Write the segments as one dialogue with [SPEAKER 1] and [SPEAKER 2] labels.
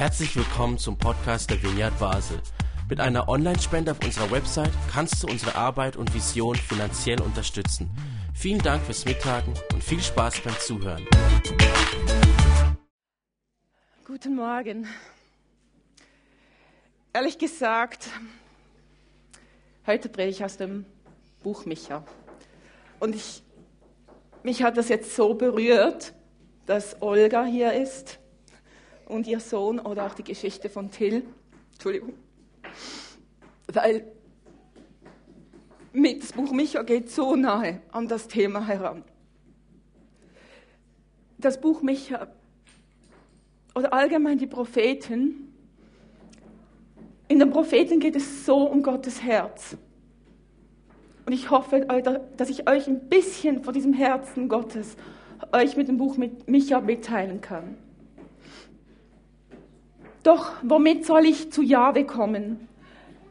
[SPEAKER 1] Herzlich willkommen zum Podcast der Vineyard Basel. Mit einer Online-Spende auf unserer Website kannst du unsere Arbeit und Vision finanziell unterstützen. Vielen Dank fürs Mittagen und viel Spaß beim Zuhören.
[SPEAKER 2] Guten Morgen. Ehrlich gesagt, heute predige ich aus dem Buch Micha. Und ich, mich hat das jetzt so berührt, dass Olga hier ist und ihr Sohn oder auch die Geschichte von Till. Entschuldigung. Weil mit das Buch Micha geht so nahe an das Thema heran. Das Buch Micha oder allgemein die Propheten, in den Propheten geht es so um Gottes Herz. Und ich hoffe, dass ich euch ein bisschen von diesem Herzen Gottes euch mit dem Buch Micha mitteilen kann. Doch womit soll ich zu Jahwe kommen?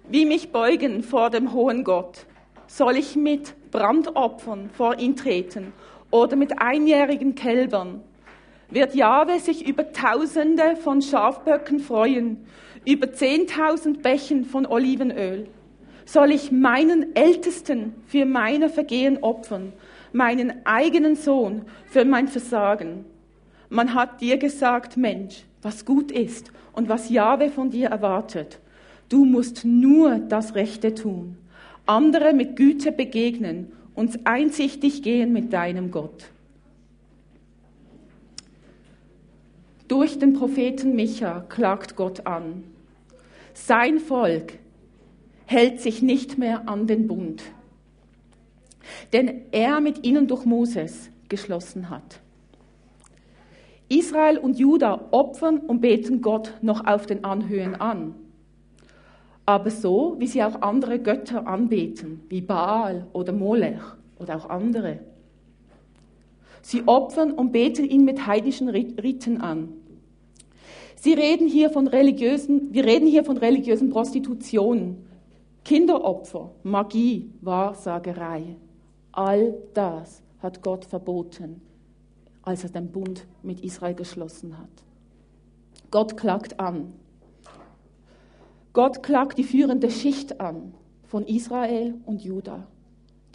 [SPEAKER 2] Wie mich beugen vor dem hohen Gott? Soll ich mit Brandopfern vor ihn treten oder mit einjährigen Kälbern? Wird Jahwe sich über Tausende von Schafböcken freuen, über zehntausend Bächen von Olivenöl? Soll ich meinen Ältesten für meine Vergehen opfern, meinen eigenen Sohn für mein Versagen? Man hat dir gesagt, Mensch, was gut ist und was Jahwe von dir erwartet. Du musst nur das Rechte tun, andere mit Güte begegnen und einsichtig gehen mit deinem Gott. Durch den Propheten Micha klagt Gott an. Sein Volk hält sich nicht mehr an den Bund, den er mit ihnen durch Moses geschlossen hat. Israel und Juda opfern und beten Gott noch auf den Anhöhen an. Aber so, wie sie auch andere Götter anbeten, wie Baal oder Molech oder auch andere. Sie opfern und beten ihn mit heidnischen Riten an. Sie reden hier von religiösen, wir reden hier von religiösen Prostitutionen, Kinderopfer, Magie, Wahrsagerei. All das hat Gott verboten als er den Bund mit Israel geschlossen hat. Gott klagt an. Gott klagt die führende Schicht an von Israel und Juda,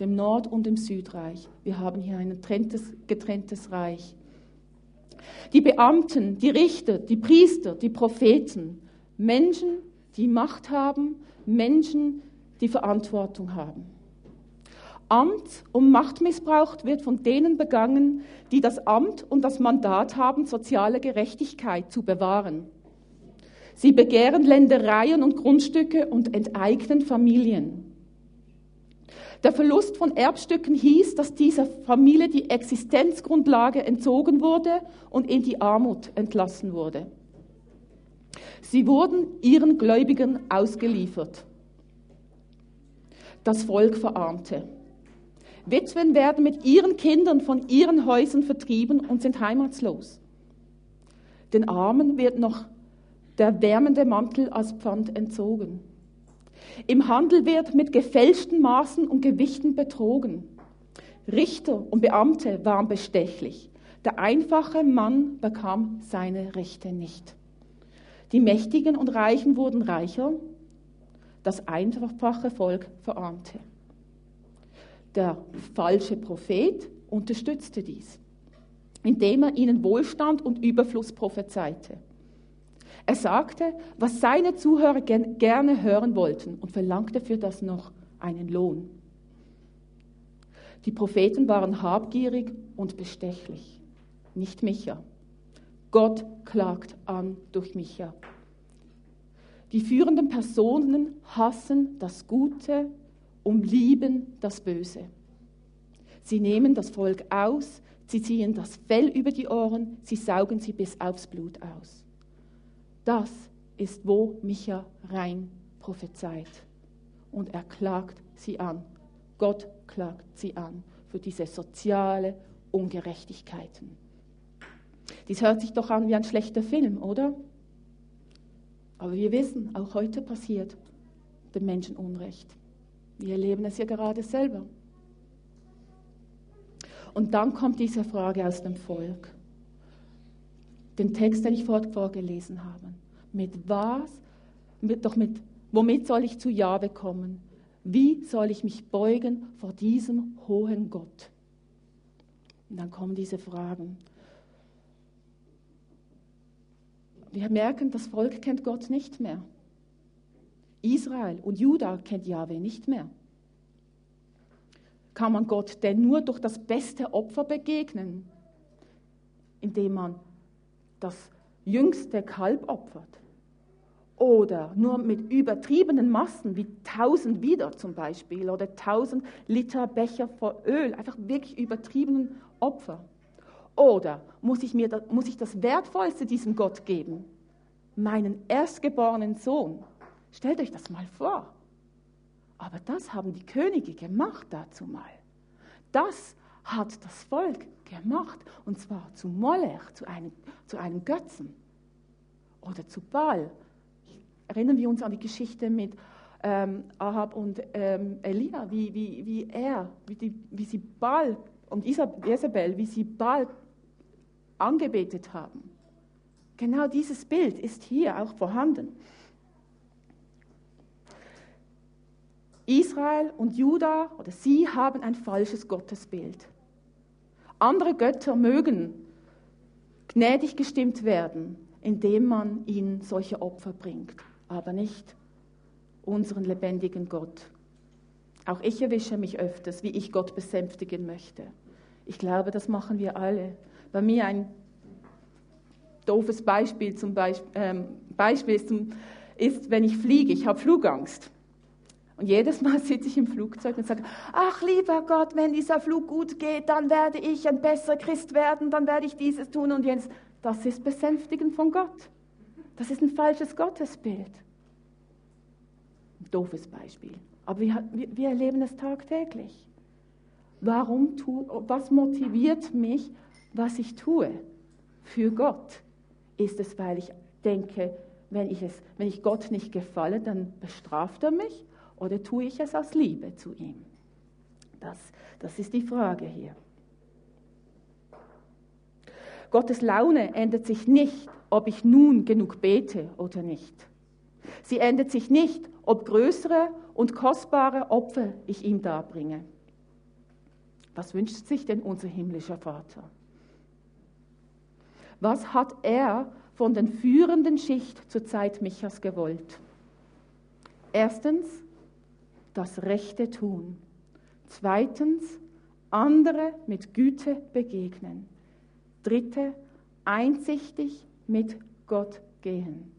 [SPEAKER 2] dem Nord- und dem Südreich. Wir haben hier ein getrenntes, getrenntes Reich. Die Beamten, die Richter, die Priester, die Propheten, Menschen, die Macht haben, Menschen, die Verantwortung haben. Amt und Machtmissbrauch wird von denen begangen, die das Amt und das Mandat haben, soziale Gerechtigkeit zu bewahren. Sie begehren Ländereien und Grundstücke und enteignen Familien. Der Verlust von Erbstücken hieß, dass dieser Familie die Existenzgrundlage entzogen wurde und in die Armut entlassen wurde. Sie wurden ihren Gläubigen ausgeliefert. Das Volk verarmte. Witwen werden mit ihren Kindern von ihren Häusern vertrieben und sind heimatslos. Den Armen wird noch der wärmende Mantel als Pfand entzogen. Im Handel wird mit gefälschten Maßen und Gewichten betrogen. Richter und Beamte waren bestechlich. Der einfache Mann bekam seine Rechte nicht. Die Mächtigen und Reichen wurden reicher, das einfache Volk verarmte. Der falsche Prophet unterstützte dies, indem er ihnen Wohlstand und Überfluss prophezeite. Er sagte, was seine Zuhörer gerne hören wollten und verlangte für das noch einen Lohn. Die Propheten waren habgierig und bestechlich, nicht Micha. Gott klagt an durch Micha. Die führenden Personen hassen das Gute und lieben das Böse. Sie nehmen das Volk aus, sie ziehen das Fell über die Ohren, sie saugen sie bis aufs Blut aus. Das ist, wo Micha rein prophezeit. Und er klagt sie an. Gott klagt sie an für diese soziale Ungerechtigkeiten. Dies hört sich doch an wie ein schlechter Film, oder? Aber wir wissen, auch heute passiert dem Menschen Unrecht. Wir erleben es ja gerade selber. Und dann kommt diese Frage aus dem Volk. Den Text, den ich vorgelesen habe. Mit was? Mit, doch mit, womit soll ich zu Jahwe kommen? Wie soll ich mich beugen vor diesem hohen Gott? Und dann kommen diese Fragen. Wir merken, das Volk kennt Gott nicht mehr. Israel und Juda kennt Jahwe nicht mehr. Kann man Gott denn nur durch das beste Opfer begegnen, indem man das jüngste Kalb opfert? Oder nur mit übertriebenen Massen wie 1000 Wider zum Beispiel oder 1000 Liter Becher voll Öl, einfach wirklich übertriebenen Opfer. Oder muss ich, mir muss ich das Wertvollste diesem Gott geben? Meinen erstgeborenen Sohn. Stellt euch das mal vor. Aber das haben die Könige gemacht dazu mal. Das hat das Volk gemacht. Und zwar zu Molech, zu einem, zu einem Götzen. Oder zu Baal. Erinnern wir uns an die Geschichte mit ähm, Ahab und ähm, Elia, wie, wie, wie er, wie, die, wie sie Baal und Isabel, wie sie Baal angebetet haben. Genau dieses Bild ist hier auch vorhanden. Israel und Juda oder sie haben ein falsches Gottesbild. Andere Götter mögen gnädig gestimmt werden, indem man ihnen solche Opfer bringt, aber nicht unseren lebendigen Gott. Auch ich erwische mich öfters, wie ich Gott besänftigen möchte. Ich glaube, das machen wir alle. Bei mir ein doofes Beispiel zum Beispiel, ähm, Beispiel ist, ist, wenn ich fliege. Ich habe Flugangst. Und jedes Mal sitze ich im Flugzeug und sage, ach lieber Gott, wenn dieser Flug gut geht, dann werde ich ein besserer Christ werden, dann werde ich dieses tun und jenes. Das ist Besänftigen von Gott. Das ist ein falsches Gottesbild. Ein doofes Beispiel. Aber wir, wir erleben es tagtäglich. Warum tu, was motiviert mich, was ich tue für Gott? Ist es, weil ich denke, wenn ich, es, wenn ich Gott nicht gefalle, dann bestraft er mich? Oder tue ich es aus Liebe zu ihm? Das, das ist die Frage hier. Gottes Laune ändert sich nicht, ob ich nun genug bete oder nicht. Sie ändert sich nicht, ob größere und kostbare Opfer ich ihm darbringe. Was wünscht sich denn unser himmlischer Vater? Was hat er von den führenden Schicht zur Zeit Michas gewollt? Erstens, das Rechte tun. Zweitens, andere mit Güte begegnen. Dritte, einsichtig mit Gott gehen.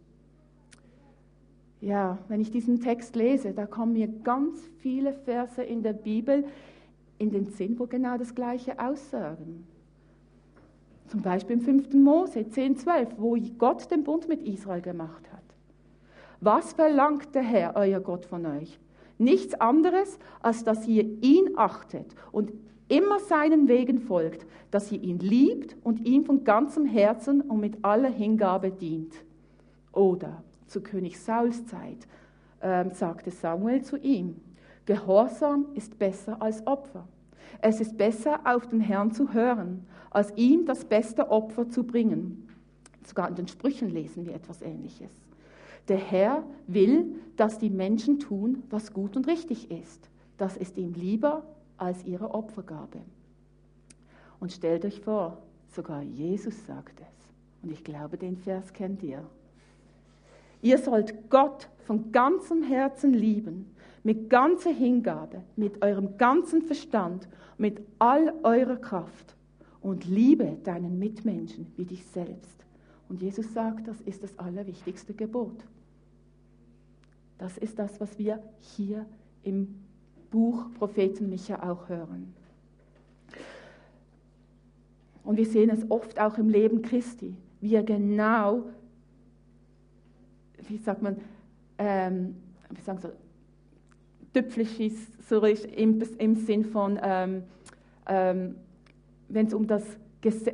[SPEAKER 2] Ja, wenn ich diesen Text lese, da kommen mir ganz viele Verse in der Bibel in den Sinn, wo genau das Gleiche aussagen. Zum Beispiel im 5. Mose 10, 12, wo Gott den Bund mit Israel gemacht hat. Was verlangt der Herr, euer Gott, von euch? Nichts anderes, als dass ihr ihn achtet und immer seinen Wegen folgt, dass ihr ihn liebt und ihm von ganzem Herzen und mit aller Hingabe dient. Oder zu König Sauls Zeit äh, sagte Samuel zu ihm, Gehorsam ist besser als Opfer. Es ist besser, auf den Herrn zu hören, als ihm das beste Opfer zu bringen. Sogar in den Sprüchen lesen wir etwas Ähnliches. Der Herr will, dass die Menschen tun, was gut und richtig ist. Das ist ihm lieber als ihre Opfergabe. Und stellt euch vor, sogar Jesus sagt es. Und ich glaube, den Vers kennt ihr. Ihr sollt Gott von ganzem Herzen lieben, mit ganzer Hingabe, mit eurem ganzen Verstand, mit all eurer Kraft und liebe deinen Mitmenschen wie dich selbst. Und Jesus sagt, das ist das allerwichtigste Gebot. Das ist das, was wir hier im Buch Propheten Micha auch hören. Und wir sehen es oft auch im Leben Christi, wie er genau, wie sagt man, ähm, wie sagen so, tüpflich ist, so im, im Sinn von, ähm, ähm, wenn es um das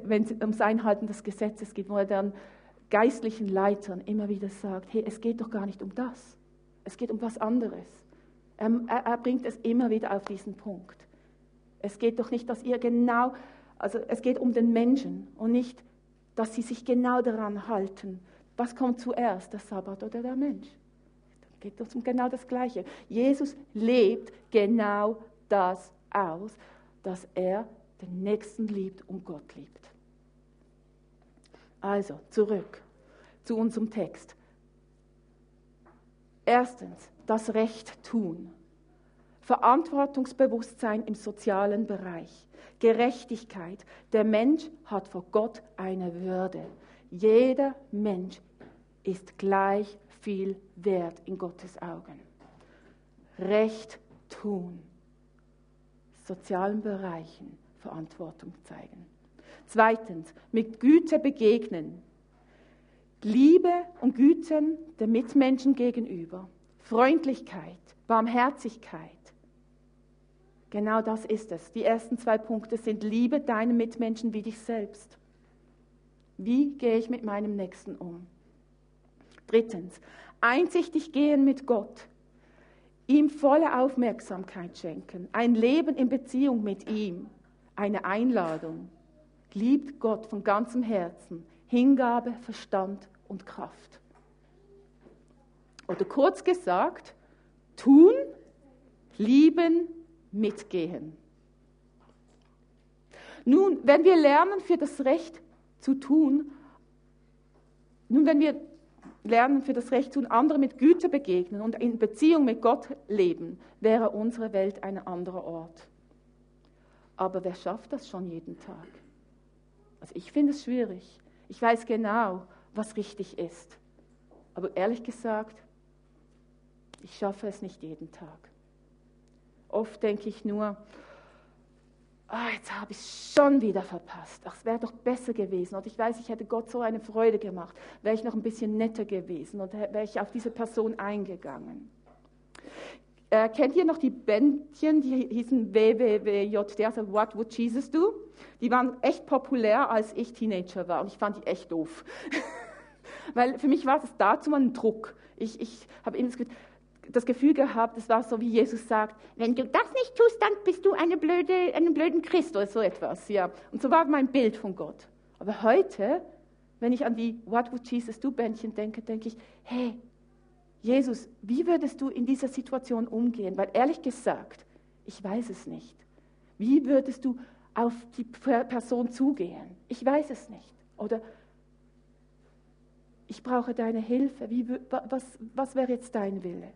[SPEAKER 2] wenn es ums Einhalten des Gesetzes geht, wo er dann geistlichen Leitern immer wieder sagt, hey, es geht doch gar nicht um das. Es geht um was anderes. Er, er, er bringt es immer wieder auf diesen Punkt. Es geht doch nicht, dass ihr genau, also es geht um den Menschen und nicht, dass sie sich genau daran halten, Was kommt zuerst, der Sabbat oder der Mensch? Geht es um genau das Gleiche. Jesus lebt genau das aus, dass er den Nächsten liebt und Gott liebt. Also, zurück zu unserem Text. Erstens, das Recht tun. Verantwortungsbewusstsein im sozialen Bereich. Gerechtigkeit. Der Mensch hat vor Gott eine Würde. Jeder Mensch ist gleich viel wert in Gottes Augen. Recht tun. Sozialen Bereichen Verantwortung zeigen. Zweitens, mit Güte begegnen. Liebe und Güten der Mitmenschen gegenüber. Freundlichkeit, Barmherzigkeit. Genau das ist es. Die ersten zwei Punkte sind Liebe deinen Mitmenschen wie dich selbst. Wie gehe ich mit meinem Nächsten um? Drittens, einsichtig gehen mit Gott. Ihm volle Aufmerksamkeit schenken. Ein Leben in Beziehung mit ihm. Eine Einladung. Liebt Gott von ganzem Herzen. Hingabe, Verstand und Kraft. Oder kurz gesagt, tun, lieben, mitgehen. Nun, wenn wir lernen, für das Recht zu tun, nun, wenn wir lernen, für das Recht zu tun, andere mit Güte begegnen und in Beziehung mit Gott leben, wäre unsere Welt ein anderer Ort. Aber wer schafft das schon jeden Tag? Also ich finde es schwierig. Ich weiß genau, was richtig ist. Aber ehrlich gesagt, ich schaffe es nicht jeden Tag. Oft denke ich nur, ah, jetzt habe ich es schon wieder verpasst. Ach, es wäre doch besser gewesen. Und ich weiß, ich hätte Gott so eine Freude gemacht. Wäre ich noch ein bisschen netter gewesen und wäre ich auf diese Person eingegangen. Äh, kennt ihr noch die Bändchen, die hießen WWWJD, also What Would Jesus Do? Die waren echt populär, als ich Teenager war und ich fand die echt doof. Weil für mich war das dazu mal ein Druck. Ich, ich habe eben das Gefühl gehabt, es war so, wie Jesus sagt, wenn du das nicht tust, dann bist du eine blöde, einen blöden Christ oder so etwas. Ja. Und so war mein Bild von Gott. Aber heute, wenn ich an die What Would Jesus Do Bändchen denke, denke ich, hey, Jesus, wie würdest du in dieser Situation umgehen? Weil ehrlich gesagt, ich weiß es nicht. Wie würdest du auf die Person zugehen? Ich weiß es nicht. Oder ich brauche deine Hilfe. Wie, was, was wäre jetzt dein Wille?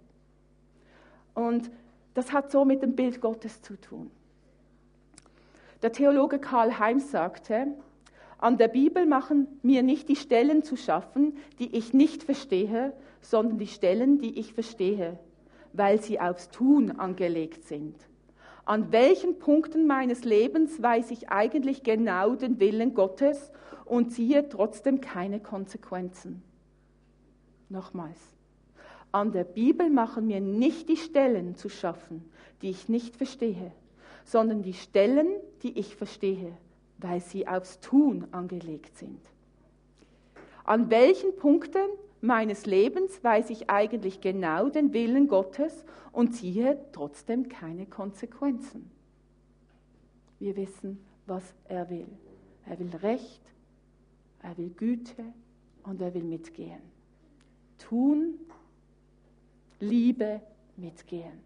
[SPEAKER 2] Und das hat so mit dem Bild Gottes zu tun. Der Theologe Karl Heim sagte, an der Bibel machen mir nicht die Stellen zu schaffen, die ich nicht verstehe, sondern die Stellen, die ich verstehe, weil sie aufs Tun angelegt sind. An welchen Punkten meines Lebens weiß ich eigentlich genau den Willen Gottes und ziehe trotzdem keine Konsequenzen? Nochmals. An der Bibel machen mir nicht die Stellen zu schaffen, die ich nicht verstehe, sondern die Stellen, die ich verstehe weil sie aufs Tun angelegt sind. An welchen Punkten meines Lebens weiß ich eigentlich genau den Willen Gottes und ziehe trotzdem keine Konsequenzen. Wir wissen, was er will. Er will Recht, er will Güte und er will mitgehen. Tun, Liebe, mitgehen.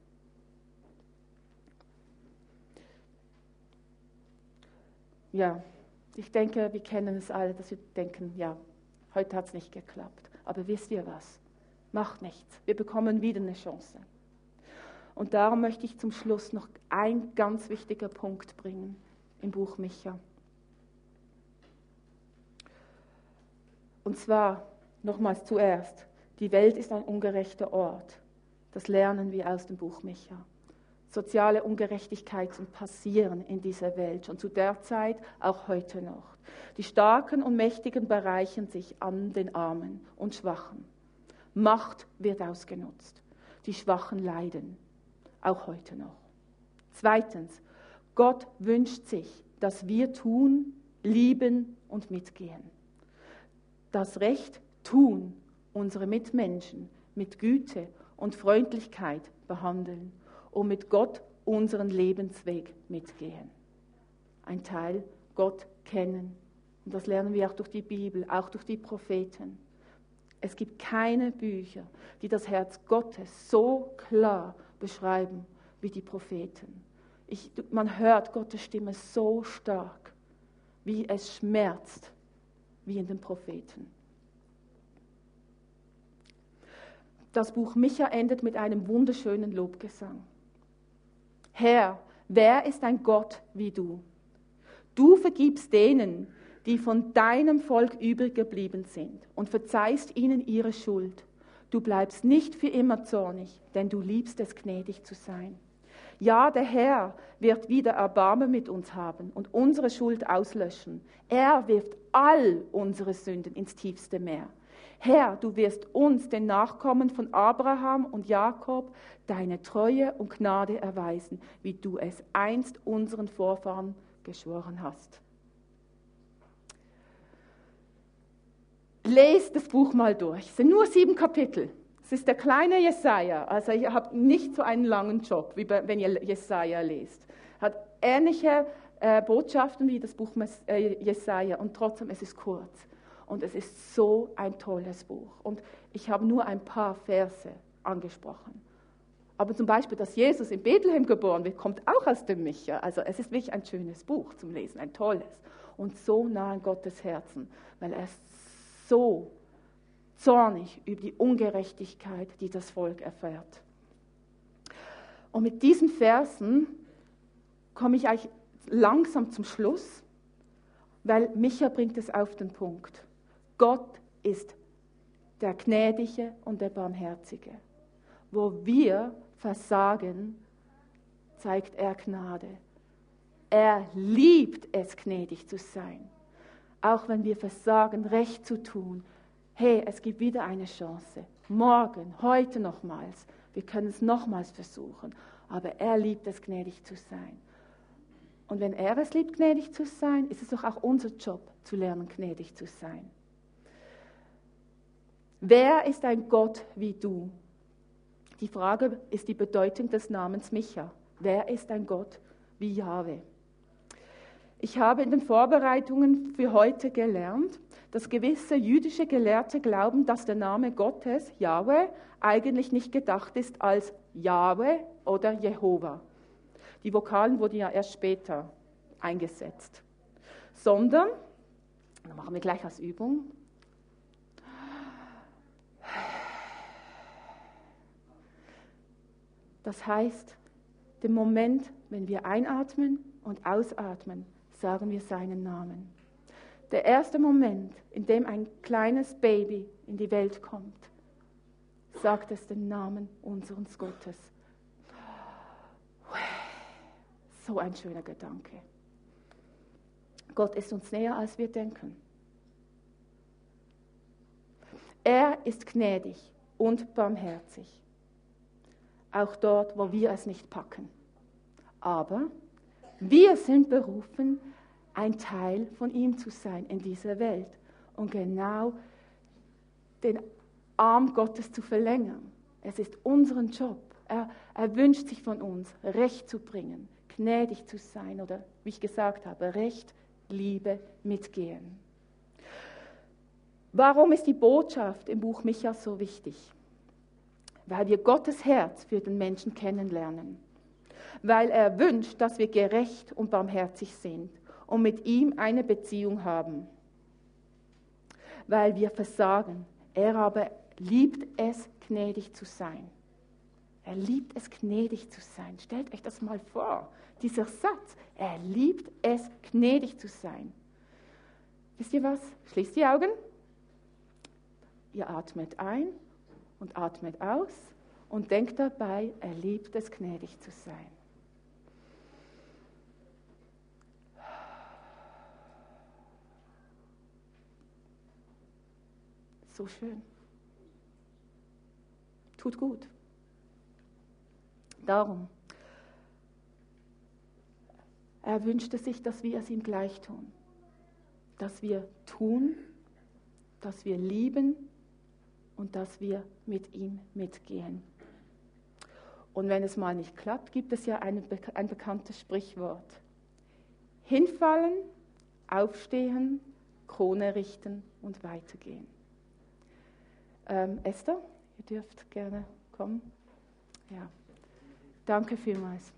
[SPEAKER 2] Ja, ich denke, wir kennen es alle, dass wir denken, ja, heute hat es nicht geklappt. Aber wisst ihr was? Macht nichts. Wir bekommen wieder eine Chance. Und darum möchte ich zum Schluss noch ein ganz wichtiger Punkt bringen im Buch Micha. Und zwar nochmals zuerst, die Welt ist ein ungerechter Ort. Das lernen wir aus dem Buch Micha. Soziale Ungerechtigkeiten passieren in dieser Welt, schon zu der Zeit, auch heute noch. Die Starken und Mächtigen bereichern sich an den Armen und Schwachen. Macht wird ausgenutzt. Die Schwachen leiden, auch heute noch. Zweitens, Gott wünscht sich, dass wir tun, lieben und mitgehen. Das Recht tun, unsere Mitmenschen mit Güte und Freundlichkeit behandeln und mit Gott unseren Lebensweg mitgehen. Ein Teil Gott kennen. Und das lernen wir auch durch die Bibel, auch durch die Propheten. Es gibt keine Bücher, die das Herz Gottes so klar beschreiben wie die Propheten. Ich, man hört Gottes Stimme so stark, wie es schmerzt, wie in den Propheten. Das Buch Micha endet mit einem wunderschönen Lobgesang. Herr, wer ist ein Gott wie du? Du vergibst denen, die von deinem Volk übrig geblieben sind und verzeihst ihnen ihre Schuld. Du bleibst nicht für immer zornig, denn du liebst es, gnädig zu sein. Ja, der Herr wird wieder Erbarmen mit uns haben und unsere Schuld auslöschen. Er wirft all unsere Sünden ins tiefste Meer. Herr, du wirst uns, den Nachkommen von Abraham und Jakob, deine Treue und Gnade erweisen, wie du es einst unseren Vorfahren geschworen hast. Lest das Buch mal durch. Es sind nur sieben Kapitel. Es ist der kleine Jesaja. Also ihr habt nicht so einen langen Job, wie wenn ihr Jesaja lest. Hat ähnliche äh, Botschaften wie das Buch äh, Jesaja und trotzdem es ist kurz. Und es ist so ein tolles Buch. Und ich habe nur ein paar Verse angesprochen. Aber zum Beispiel, dass Jesus in Bethlehem geboren wird, kommt auch aus dem Micha. Also es ist wirklich ein schönes Buch zum Lesen, ein tolles. Und so nah an Gottes Herzen, weil er so zornig über die Ungerechtigkeit, die das Volk erfährt. Und mit diesen Versen komme ich eigentlich langsam zum Schluss, weil Micha bringt es auf den Punkt. Gott ist der Gnädige und der Barmherzige. Wo wir versagen, zeigt er Gnade. Er liebt es, gnädig zu sein auch wenn wir versagen, recht zu tun. Hey, es gibt wieder eine Chance. Morgen, heute nochmals. Wir können es nochmals versuchen. Aber er liebt es, gnädig zu sein. Und wenn er es liebt, gnädig zu sein, ist es doch auch unser Job, zu lernen, gnädig zu sein. Wer ist ein Gott wie du? Die Frage ist die Bedeutung des Namens Micha. Wer ist ein Gott wie Jahwe? Ich habe in den Vorbereitungen für heute gelernt, dass gewisse jüdische Gelehrte glauben, dass der Name Gottes, Yahweh, eigentlich nicht gedacht ist als Yahweh oder Jehova. Die Vokalen wurden ja erst später eingesetzt. Sondern, dann machen wir gleich als Übung, das heißt, den Moment, wenn wir einatmen und ausatmen, sagen wir seinen Namen. Der erste Moment, in dem ein kleines Baby in die Welt kommt, sagt es den Namen unseres Gottes. So ein schöner Gedanke. Gott ist uns näher, als wir denken. Er ist gnädig und barmherzig, auch dort, wo wir es nicht packen. Aber wir sind berufen, ein Teil von ihm zu sein in dieser Welt und genau den Arm Gottes zu verlängern. Es ist unseren Job. Er, er wünscht sich von uns, Recht zu bringen, gnädig zu sein oder, wie ich gesagt habe, Recht, Liebe mitgehen. Warum ist die Botschaft im Buch Micha so wichtig? Weil wir Gottes Herz für den Menschen kennenlernen weil er wünscht, dass wir gerecht und barmherzig sind und mit ihm eine Beziehung haben. Weil wir versagen. Er aber liebt es, gnädig zu sein. Er liebt es, gnädig zu sein. Stellt euch das mal vor, dieser Satz. Er liebt es, gnädig zu sein. Wisst ihr was? Schließt die Augen. Ihr atmet ein und atmet aus und denkt dabei, er liebt es, gnädig zu sein. So schön. Tut gut. Darum, er wünschte sich, dass wir es ihm gleich tun. Dass wir tun, dass wir lieben und dass wir mit ihm mitgehen. Und wenn es mal nicht klappt, gibt es ja ein, ein bekanntes Sprichwort. Hinfallen, aufstehen, Krone richten und weitergehen. Ähm, Esther, ihr dürft gerne kommen. Ja, danke vielmals.